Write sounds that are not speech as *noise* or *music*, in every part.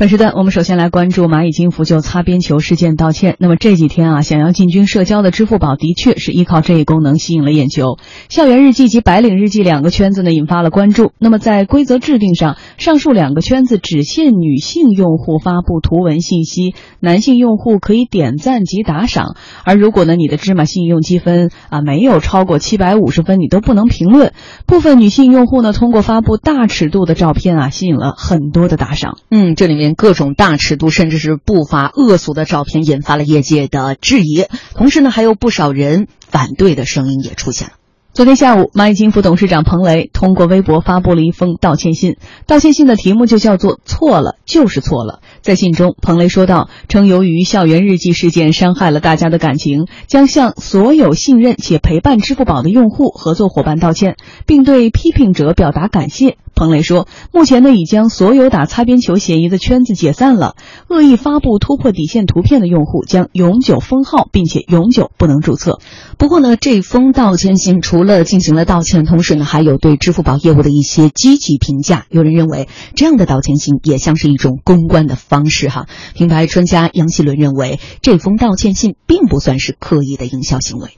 本时段我们首先来关注蚂蚁金服就擦边球事件道歉。那么这几天啊，想要进军社交的支付宝的确是依靠这一功能吸引了眼球。校园日记及白领日记两个圈子呢引发了关注。那么在规则制定上，上述两个圈子只限女性用户发布图文信息，男性用户可以点赞及打赏。而如果呢你的芝麻信用积分啊没有超过七百五十分，你都不能评论。部分女性用户呢通过发布大尺度的照片啊，吸引了很多的打赏。嗯，这里面。各种大尺度甚至是不乏恶俗的照片，引发了业界的质疑。同时呢，还有不少人反对的声音也出现了。昨天下午，蚂蚁金服董事长彭雷通过微博发布了一封道歉信。道歉信的题目就叫做“错了就是错了”。在信中，彭雷说道：“称由于校园日记事件伤害了大家的感情，将向所有信任且陪伴支付宝的用户、合作伙伴道歉，并对批评者表达感谢。”彭雷说：“目前呢，已将所有打擦边球嫌疑的圈子解散了。恶意发布突破底线图片的用户将永久封号，并且永久不能注册。不过呢，这封道歉信除了进行了道歉，同时呢，还有对支付宝业务的一些积极评价。有人认为，这样的道歉信也像是一种公关的方式。哈，品牌专家杨希伦认为，这封道歉信并不算是刻意的营销行为。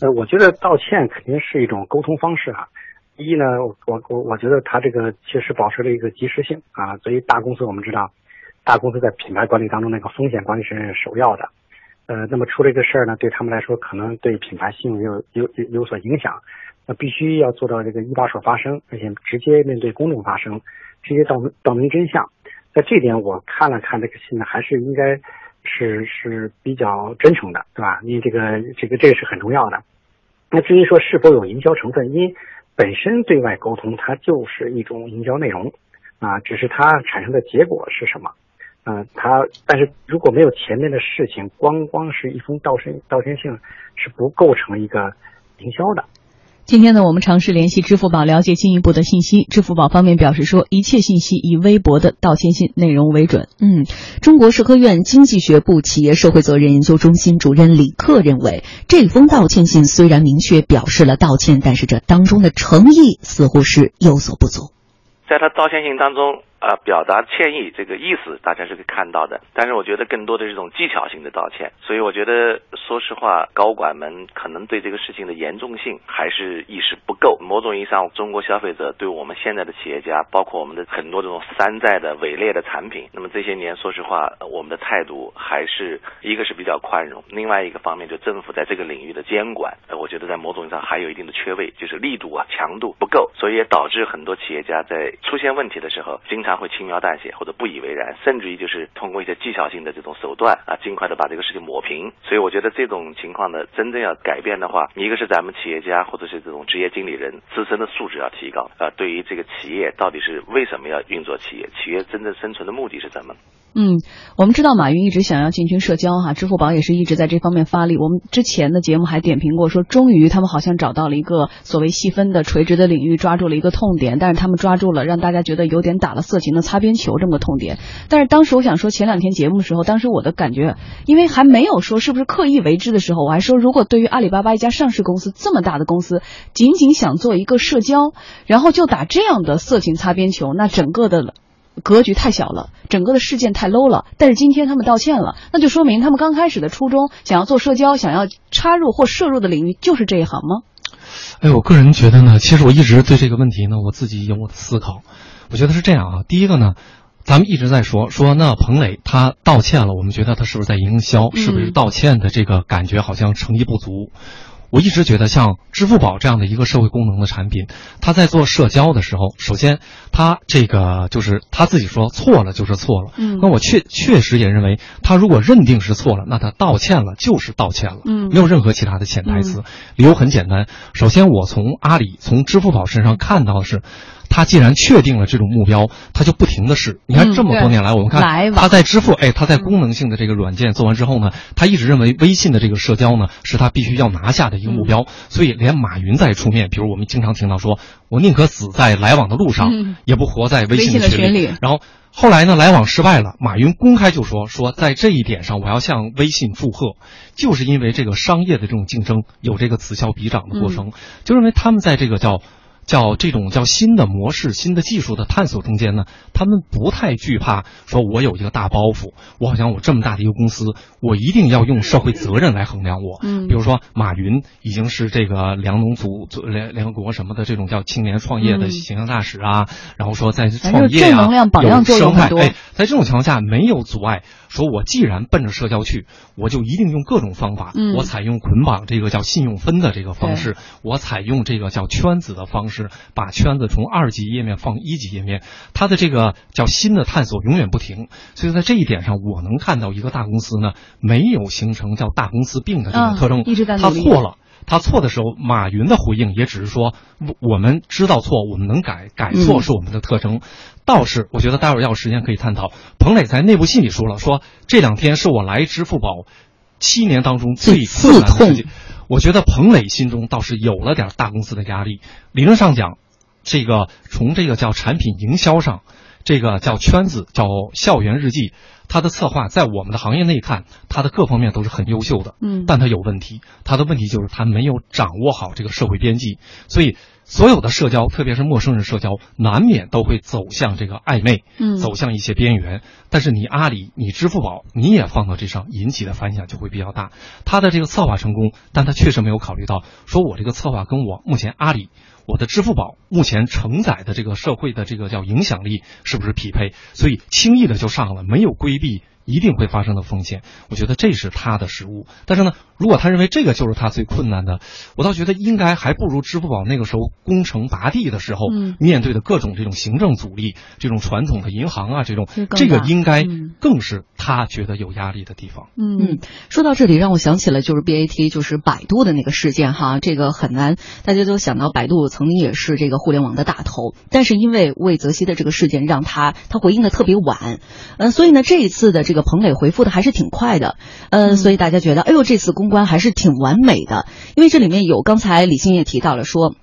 呃，我觉得道歉肯定是一种沟通方式哈。一呢，我我我觉得他这个确实保持了一个及时性啊。作为大公司，我们知道，大公司在品牌管理当中那个风险管理是首要的。呃，那么出了一个事儿呢，对他们来说可能对品牌信用有有有有所影响，那必须要做到这个一把手发声，而且直接面对公众发声，直接道道明真相。在这点我看了看这个信呢，还是应该是是比较真诚的，对吧？因为这个这个这个是很重要的。那至于说是否有营销成分，因本身对外沟通，它就是一种营销内容，啊，只是它产生的结果是什么，嗯，他，但是如果没有前面的事情，光光是一封道歉道歉信，是不构成一个营销的。今天呢，我们尝试联系支付宝了解进一步的信息。支付宝方面表示说，一切信息以微博的道歉信内容为准。嗯，中国社科院经济学部企业社会责任研究中心主任李克认为，这封道歉信虽然明确表示了道歉，但是这当中的诚意似乎是有所不足。在他道歉信当中。啊，表达歉意这个意思大家是可以看到的，但是我觉得更多的是一种技巧性的道歉，所以我觉得说实话，高管们可能对这个事情的严重性还是意识不够。某种意义上，中国消费者对我们现在的企业家，包括我们的很多这种山寨的伪劣的产品，那么这些年说实话，我们的态度还是一个是比较宽容，另外一个方面就政府在这个领域的监管，我觉得在某种意义上还有一定的缺位，就是力度啊强度不够，所以也导致很多企业家在出现问题的时候，经常。他会轻描淡写或者不以为然，甚至于就是通过一些技巧性的这种手段啊，尽快的把这个事情抹平。所以我觉得这种情况呢，真正要改变的话，一个是咱们企业家或者是这种职业经理人自身的素质要提高啊。对于这个企业到底是为什么要运作企业，企业真正生存的目的是什么？嗯，我们知道马云一直想要进军社交哈，支付宝也是一直在这方面发力。我们之前的节目还点评过，说终于他们好像找到了一个所谓细分的垂直的领域，抓住了一个痛点。但是他们抓住了让大家觉得有点打了色情的擦边球这么个痛点。但是当时我想说，前两天节目的时候，当时我的感觉，因为还没有说是不是刻意为之的时候，我还说，如果对于阿里巴巴一家上市公司这么大的公司，仅仅想做一个社交，然后就打这样的色情擦边球，那整个的。格局太小了，整个的事件太 low 了。但是今天他们道歉了，那就说明他们刚开始的初衷，想要做社交，想要插入或摄入的领域就是这一行吗？哎，我个人觉得呢，其实我一直对这个问题呢，我自己有我的思考。我觉得是这样啊，第一个呢，咱们一直在说说那彭磊他道歉了，我们觉得他是不是在营销？是不是道歉的这个感觉好像诚意不足？我一直觉得，像支付宝这样的一个社会功能的产品，它在做社交的时候，首先，它这个就是他自己说错了就是错了。嗯，那我确确实也认为，他如果认定是错了，那他道歉了就是道歉了。嗯，没有任何其他的潜台词。理由很简单，首先我从阿里、从支付宝身上看到的是。他既然确定了这种目标，他就不停的试。你看这么多年来，我们看他在支付，哎，他在功能性的这个软件做完之后呢，他一直认为微信的这个社交呢是他必须要拿下的一个目标。所以连马云在出面，比如我们经常听到说，我宁可死在来往的路上，也不活在微信的群里。然后后来呢，来往失败了，马云公开就说说在这一点上，我要向微信祝贺，就是因为这个商业的这种竞争有这个此消彼长的过程，就认为他们在这个叫。叫这种叫新的模式、新的技术的探索中间呢，他们不太惧怕说，我有一个大包袱，我好像我这么大的一个公司，我一定要用社会责任来衡量我。嗯，比如说马云已经是这个粮农组联联合国什么的这种叫青年创业的形象大使啊，然后说在创业啊，有生态，哎，在这种情况下没有阻碍，说我既然奔着社交去，我就一定用各种方法，我采用捆绑这个叫信用分的这个方式，我采用这个叫圈子的方式，把圈子从二级页面放一级页面，它的这个叫新的探索永远不停。所以在这一点上，我能看到一个大公司呢没有形成叫大公司病的这种特征，他错了。他错的时候，马云的回应也只是说，我们知道错，我们能改，改错是我们的特征。倒是我觉得待会儿要有时间可以探讨。彭磊在内部信里说了，说这两天是我来支付宝七年当中最困难的事情。我觉得彭磊心中倒是有了点大公司的压力。理论上讲，这个从这个叫产品营销上，这个叫圈子，叫校园日记。他的策划在我们的行业内看，他的各方面都是很优秀的，嗯，但他有问题，他的问题就是他没有掌握好这个社会边际，所以所有的社交，特别是陌生人社交，难免都会走向这个暧昧，嗯，走向一些边缘。但是你阿里、你支付宝，你也放到这上，引起的反响就会比较大。他的这个策划成功，但他确实没有考虑到，说我这个策划跟我目前阿里。我的支付宝目前承载的这个社会的这个叫影响力是不是匹配？所以轻易的就上了，没有规避。一定会发生的风险，我觉得这是他的失误。但是呢，如果他认为这个就是他最困难的，我倒觉得应该还不如支付宝那个时候攻城拔地的时候，面对的各种这种行政阻力，这种传统的银行啊，这种这个应该更是他觉得有压力的地方。嗯，说到这里，让我想起了就是 BAT，就是百度的那个事件哈，这个很难，大家都想到百度曾经也是这个互联网的大头，但是因为魏则西的这个事件，让他他回应的特别晚，嗯，所以呢，这一次的这个。彭磊回复的还是挺快的，嗯，所以大家觉得，哎呦，这次公关还是挺完美的。因为这里面有刚才李欣也提到了，说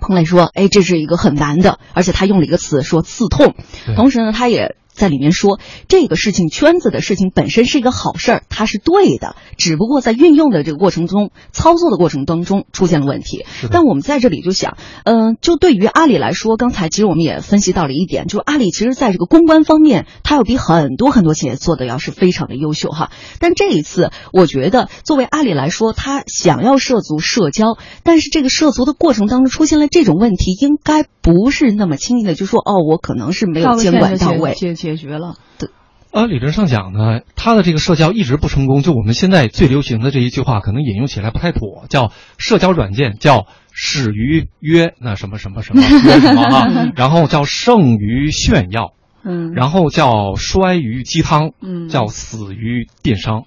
彭磊说，哎，这是一个很难的，而且他用了一个词说刺痛，同时呢，他也。在里面说这个事情圈子的事情本身是一个好事儿，它是对的，只不过在运用的这个过程中，操作的过程当中出现了问题。但我们在这里就想，嗯，就对于阿里来说，刚才其实我们也分析到了一点，就是阿里其实在这个公关方面，它要比很多很多企业做的要是非常的优秀哈。但这一次，我觉得作为阿里来说，它想要涉足社交，但是这个涉足的过程当中出现了这种问题，应该不是那么轻易的就说哦，我可能是没有监管到位。解决了，对，呃，理论上讲呢，他的这个社交一直不成功。就我们现在最流行的这一句话，可能引用起来不太妥，叫社交软件叫始于约那什么什么什么 *laughs* 约什么啊，然后叫胜于炫耀，*laughs* 嗯，然后叫衰于鸡汤，嗯，叫死于电商，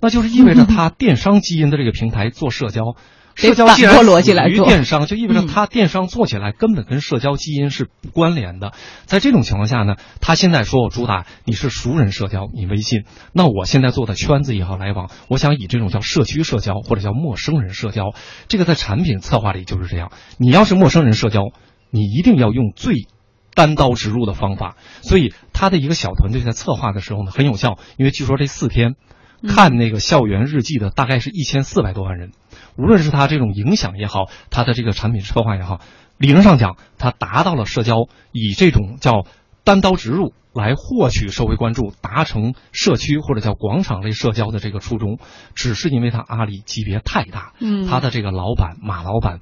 那就是意味着他电商基因的这个平台做社交。社交既然属于电商，就意味着它电商做起来根本跟社交基因是不关联的。在这种情况下呢，他现在说我主打你是熟人社交，你微信，那我现在做的圈子也好来往，我想以这种叫社区社交或者叫陌生人社交，这个在产品策划里就是这样。你要是陌生人社交，你一定要用最单刀直入的方法。所以他的一个小团队在策划的时候呢很有效，因为据说这四天。看那个校园日记的大概是一千四百多万人，无论是他这种影响也好，他的这个产品策划也好，理论上讲，他达到了社交以这种叫单刀直入来获取社会关注，达成社区或者叫广场类社交的这个初衷，只是因为他阿里级别太大，嗯，他的这个老板马老板。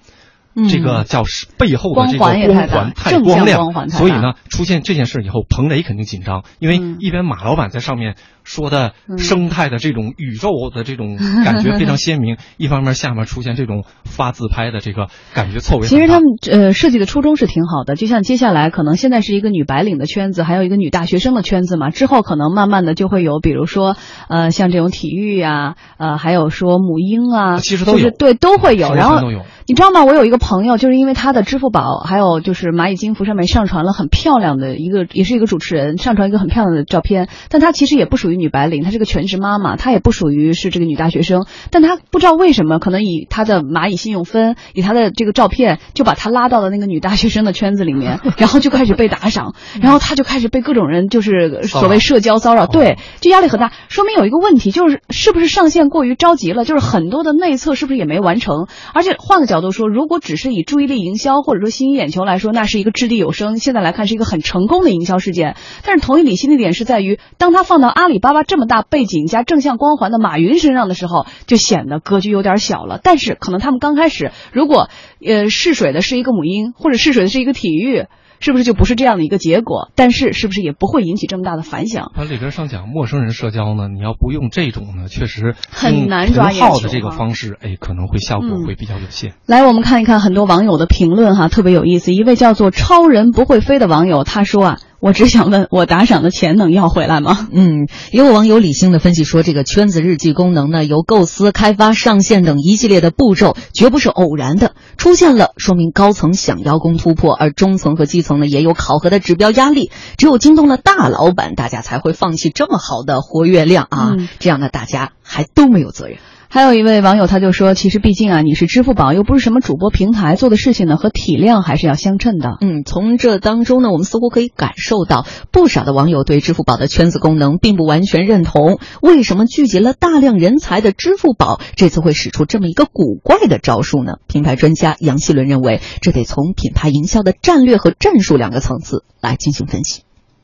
这个叫背后的这个光环太光亮，所以呢，出现这件事以后，彭磊肯定紧张，因为一边马老板在上面说的生态的这种宇宙的这种 *laughs* 感觉非常鲜明，一方面下面出现这种发自拍的这个感觉错位。其实他们呃设计的初衷是挺好的，就像接下来可能现在是一个女白领的圈子，还有一个女大学生的圈子嘛，之后可能慢慢的就会有，比如说呃像这种体育呀，呃还有说母婴啊，其实都有，对都会有，然后。你知道吗？我有一个朋友，就是因为他的支付宝还有就是蚂蚁金服上面上传了很漂亮的一个，也是一个主持人上传一个很漂亮的照片，但他其实也不属于。女白领，她是个全职妈妈，她也不属于是这个女大学生，但她不知道为什么，可能以她的蚂蚁信用分，以她的这个照片，就把她拉到了那个女大学生的圈子里面，*laughs* 然后就开始被打赏，然后她就开始被各种人就是所谓社交骚扰，对，就压力很大，说明有一个问题就是是不是上线过于着急了，就是很多的内测是不是也没完成，而且换个角度说，如果只是以注意力营销或者说吸引眼球来说，那是一个掷地有声，现在来看是一个很成功的营销事件，但是同一理性的点是在于，当他放到阿里巴巴这么大背景加正向光环的马云身上的时候，就显得格局有点小了。但是可能他们刚开始，如果呃试水的是一个母婴，或者试水的是一个体育。是不是就不是这样的一个结果？但是是不是也不会引起这么大的反响？它里边上讲陌生人社交呢，你要不用这种呢，确实很难抓眼球的这个方式，哎，可能会效果会比较有限。来，我们看一看很多网友的评论哈，特别有意思。一位叫做“超人不会飞”的网友他说啊。我只想问，我打赏的钱能要回来吗？嗯，也有网友理性的分析说，这个圈子日记功能呢，由构思、开发、上线等一系列的步骤，绝不是偶然的。出现了，说明高层想邀功突破，而中层和基层呢，也有考核的指标压力，只有惊动了大老板，大家才会放弃这么好的活跃量啊，这样呢大家还都没有责任。还有一位网友他就说，其实毕竟啊，你是支付宝，又不是什么主播平台，做的事情呢和体量还是要相称的。嗯，从这当中呢，我们似乎可以感受到，不少的网友对支付宝的圈子功能并不完全认同。为什么聚集了大量人才的支付宝这次会使出这么一个古怪的招数呢？品牌专家杨希伦认为，这得从品牌营销的战略和战术两个层次来进行分析。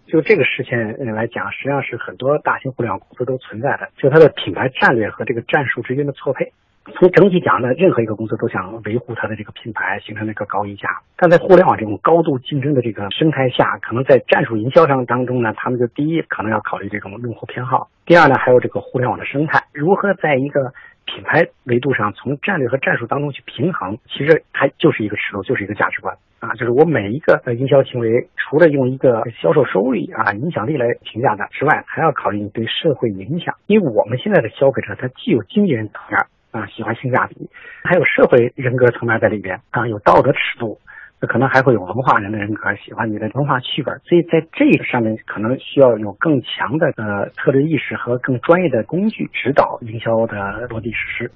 就这个事情来讲，实际上是很多大型互联网公司都存在的，就它的品牌战略和这个战术之间的错配。从整体讲呢，任何一个公司都想维护它的这个品牌，形成那个高溢价。但在互联网这种高度竞争的这个生态下，可能在战术营销上当中呢，他们就第一可能要考虑这种用户偏好，第二呢还有这个互联网的生态，如何在一个品牌维度上从战略和战术当中去平衡，其实它就是一个尺度，就是一个价值观。啊，就是我每一个营销行为，除了用一个销售收入啊、影响力来评价它之外，还要考虑你对社会影响。因为我们现在的消费者，他既有经纪人层面啊喜欢性价比，还有社会人格层面在里边啊，有道德尺度，那可能还会有文化人的人格喜欢你的文化趣味。所以在这个上面，可能需要有更强的呃策略意识和更专业的工具指导营销的落地实施。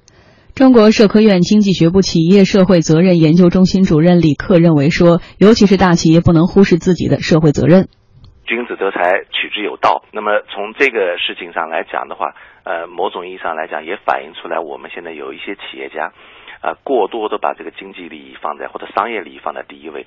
中国社科院经济学部企业社会责任研究中心主任李克认为说，尤其是大企业不能忽视自己的社会责任。君子得财，取之有道。那么从这个事情上来讲的话，呃，某种意义上来讲，也反映出来我们现在有一些企业家，啊，过多的把这个经济利益放在或者商业利益放在第一位。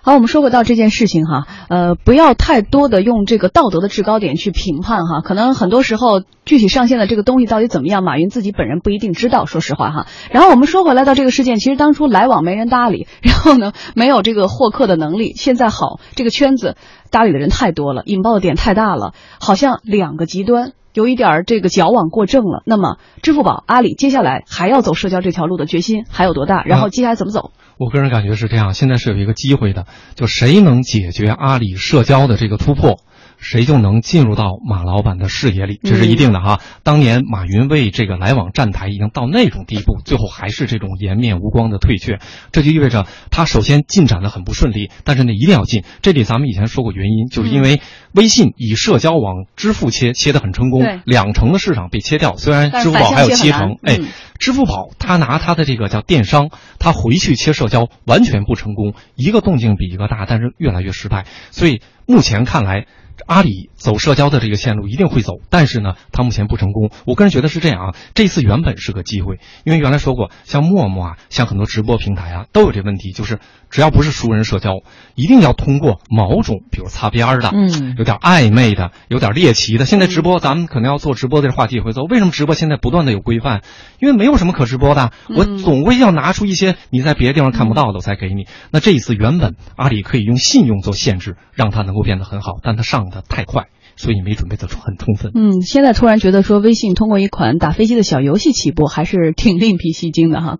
好，我们说回到这件事情哈，呃，不要太多的用这个道德的制高点去评判哈，可能很多时候具体上线的这个东西到底怎么样，马云自己本人不一定知道，说实话哈。然后我们说回来到这个事件，其实当初来往没人搭理，*laughs* 然后呢没有这个获客的能力，现在好，这个圈子搭理的人太多了，引爆的点太大了，好像两个极端。有一点这个矫枉过正了。那么，支付宝、阿里接下来还要走社交这条路的决心还有多大？然后接下来怎么走？我个人感觉是这样，现在是有一个机会的，就谁能解决阿里社交的这个突破。谁就能进入到马老板的视野里，这是一定的哈。当年马云为这个来往站台已经到那种地步，最后还是这种颜面无光的退却，这就意味着他首先进展的很不顺利。但是呢，一定要进。这里咱们以前说过原因，就是因为微信以社交往支付切切的很成功，两成的市场被切掉。虽然支付宝还有七成，哎，支付宝他拿他的这个叫电商，他回去切社交完全不成功，一个动静比一个大，但是越来越失败。所以目前看来。阿里走社交的这个线路一定会走，但是呢，它目前不成功。我个人觉得是这样啊，这次原本是个机会，因为原来说过，像陌陌啊，像很多直播平台啊，都有这问题，就是只要不是熟人社交，一定要通过某种，比如擦边儿的，嗯，有点暧昧的，有点猎奇的。现在直播，咱们可能要做直播的话题也会做。为什么直播现在不断的有规范？因为没有什么可直播的，我总归要拿出一些你在别的地方看不到的，我才给你。那这一次原本阿里可以用信用做限制，让它能够变得很好，但它上。的太快，所以没准备的很充分。嗯，现在突然觉得说微信通过一款打飞机的小游戏起步，还是挺另辟蹊径的哈。